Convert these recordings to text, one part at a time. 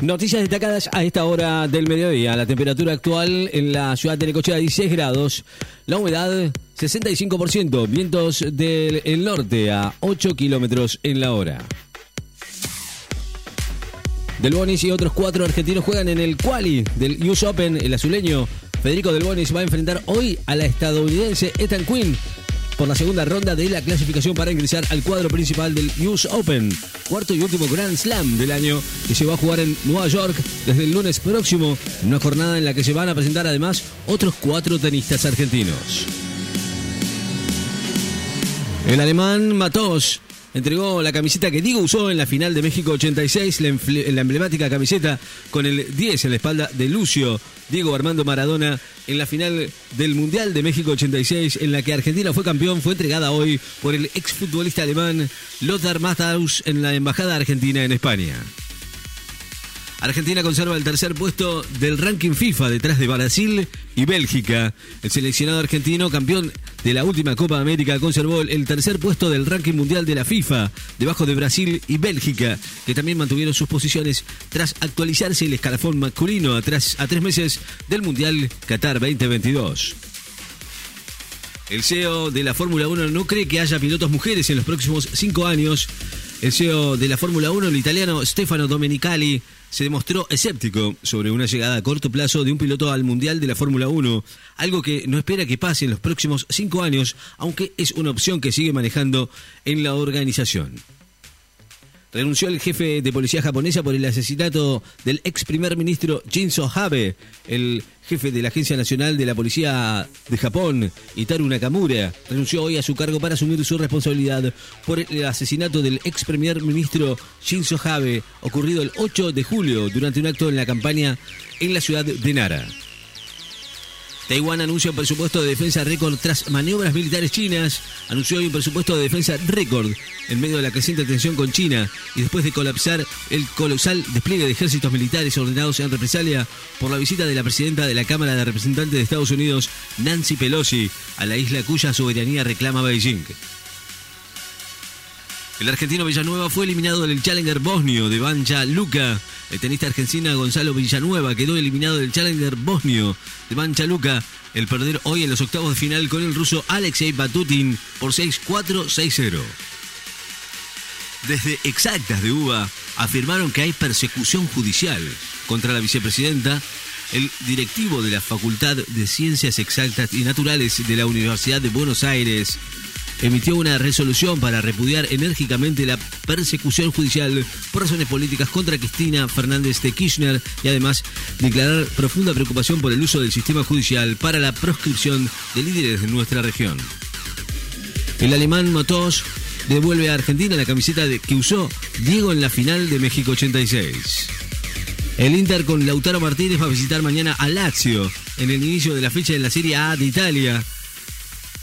Noticias destacadas a esta hora del mediodía. La temperatura actual en la ciudad de Necochea 16 grados. La humedad 65%. Vientos del norte a 8 kilómetros en la hora. Del Bonis y otros cuatro argentinos juegan en el quali del US Open. El azuleño Federico Del Bonis va a enfrentar hoy a la estadounidense Ethan Quinn por la segunda ronda de la clasificación para ingresar al cuadro principal del US Open, cuarto y último Grand Slam del año, que se va a jugar en Nueva York desde el lunes próximo, una jornada en la que se van a presentar además otros cuatro tenistas argentinos. El alemán Matos entregó la camiseta que Diego usó en la final de México 86, la, emblemática camiseta con el 10 en la espalda de Lucio Diego Armando Maradona en la final del Mundial de México 86, en la que Argentina fue campeón, fue entregada hoy por el exfutbolista alemán Lothar Matthaus en la Embajada Argentina en España. Argentina conserva el tercer puesto del ranking FIFA detrás de Brasil y Bélgica. El seleccionado argentino, campeón de la última Copa América, conservó el tercer puesto del ranking mundial de la FIFA, debajo de Brasil y Bélgica, que también mantuvieron sus posiciones tras actualizarse el escalafón masculino a tres, a tres meses del Mundial Qatar 2022. El CEO de la Fórmula 1 no cree que haya pilotos mujeres en los próximos cinco años. El CEO de la Fórmula 1, el italiano Stefano Domenicali, se demostró escéptico sobre una llegada a corto plazo de un piloto al Mundial de la Fórmula 1, algo que no espera que pase en los próximos cinco años, aunque es una opción que sigue manejando en la organización. Renunció el jefe de policía japonesa por el asesinato del ex primer ministro Shinzo Abe, el jefe de la Agencia Nacional de la Policía de Japón, Itaru Nakamura, renunció hoy a su cargo para asumir su responsabilidad por el asesinato del ex primer ministro Shinzo Abe, ocurrido el 8 de julio durante un acto en la campaña en la ciudad de Nara. Taiwán anuncia un presupuesto de defensa récord tras maniobras militares chinas. Anunció hoy un presupuesto de defensa récord en medio de la creciente tensión con China y después de colapsar el colosal despliegue de ejércitos militares ordenados en represalia por la visita de la presidenta de la Cámara de Representantes de Estados Unidos, Nancy Pelosi, a la isla cuya soberanía reclama Beijing. El argentino Villanueva fue eliminado del Challenger bosnio de Banja Luka. El tenista argentino Gonzalo Villanueva quedó eliminado del Challenger bosnio de Banja Luka. El perder hoy en los octavos de final con el ruso Alexei Batutin por 6-4, 6-0. Desde Exactas de UBA afirmaron que hay persecución judicial contra la vicepresidenta el directivo de la Facultad de Ciencias Exactas y Naturales de la Universidad de Buenos Aires, emitió una resolución para repudiar enérgicamente la persecución judicial por razones políticas contra Cristina Fernández de Kirchner y además declarar profunda preocupación por el uso del sistema judicial para la proscripción de líderes de nuestra región. El alemán Motos devuelve a Argentina la camiseta que usó Diego en la final de México 86. El Inter con Lautaro Martínez va a visitar mañana a Lazio en el inicio de la fecha de la Serie A de Italia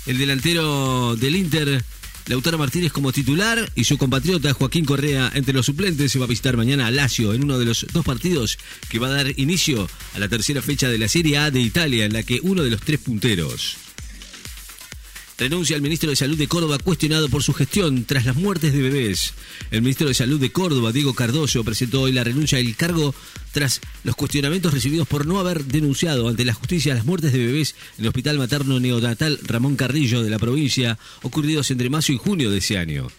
el delantero del Inter, Lautaro Martínez como titular y su compatriota Joaquín Correa entre los suplentes. Se va a visitar mañana a Lazio en uno de los dos partidos que va a dar inicio a la tercera fecha de la Serie A de Italia en la que uno de los tres punteros Renuncia al ministro de Salud de Córdoba cuestionado por su gestión tras las muertes de bebés. El ministro de Salud de Córdoba, Diego Cardoso, presentó hoy la renuncia del cargo tras los cuestionamientos recibidos por no haber denunciado ante la justicia las muertes de bebés en el Hospital Materno Neonatal Ramón Carrillo de la provincia, ocurridos entre marzo y junio de ese año.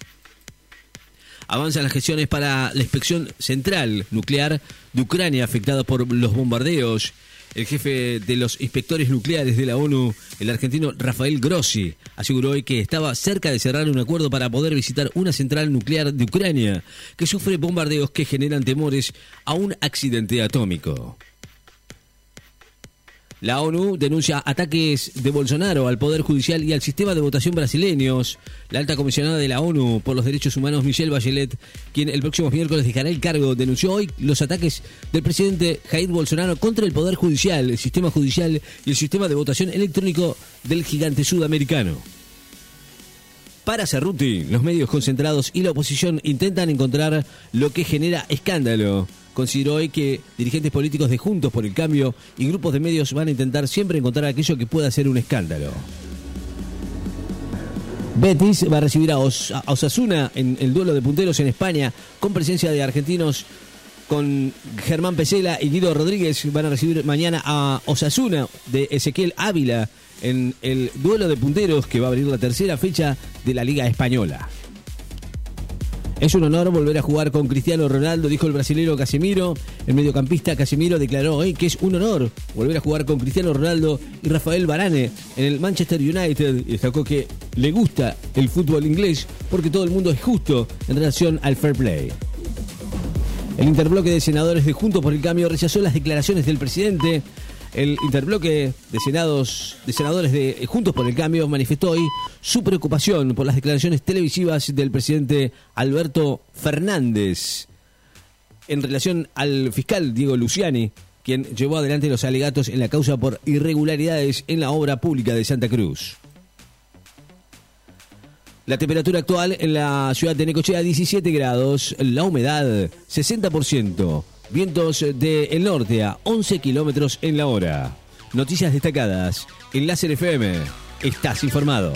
Avanzan las gestiones para la inspección central nuclear de Ucrania afectada por los bombardeos el jefe de los inspectores nucleares de la ONU, el argentino Rafael Grossi, aseguró hoy que estaba cerca de cerrar un acuerdo para poder visitar una central nuclear de Ucrania que sufre bombardeos que generan temores a un accidente atómico. La ONU denuncia ataques de Bolsonaro al Poder Judicial y al sistema de votación brasileños. La alta comisionada de la ONU por los Derechos Humanos, Michelle Bachelet, quien el próximo miércoles dejará el cargo, denunció hoy los ataques del presidente Jair Bolsonaro contra el Poder Judicial, el sistema judicial y el sistema de votación electrónico del gigante sudamericano. Para Cerruti, los medios concentrados y la oposición intentan encontrar lo que genera escándalo consideró hoy que dirigentes políticos de Juntos por el Cambio y grupos de medios van a intentar siempre encontrar aquello que pueda ser un escándalo. Betis va a recibir a, Osasuna en el duelo de punteros en España con presencia de argentinos con Germán Pesela y Guido Rodríguez van a recibir mañana a Osasuna de Ezequiel Ávila en el duelo de punteros que va a abrir la tercera fecha de la Liga Española. Es un honor volver a jugar con Cristiano Ronaldo, dijo el brasilero Casemiro. El mediocampista Casemiro declaró hoy que es un honor volver a jugar con Cristiano Ronaldo y Rafael Varane en el Manchester United. Y destacó que le gusta el fútbol inglés porque todo el mundo es justo en relación al fair play. El interbloque de senadores de Juntos por el Cambio rechazó las declaraciones del presidente el interbloque de, senados, de senadores de Juntos por el Cambio manifestó hoy su preocupación por las declaraciones televisivas del presidente Alberto Fernández en relación al fiscal Diego Luciani, quien llevó adelante los alegatos en la causa por irregularidades en la obra pública de Santa Cruz. La temperatura actual en la ciudad de Necochea 17 grados, la humedad 60%. Vientos del norte a 11 kilómetros en la hora. Noticias destacadas en FM. Estás informado.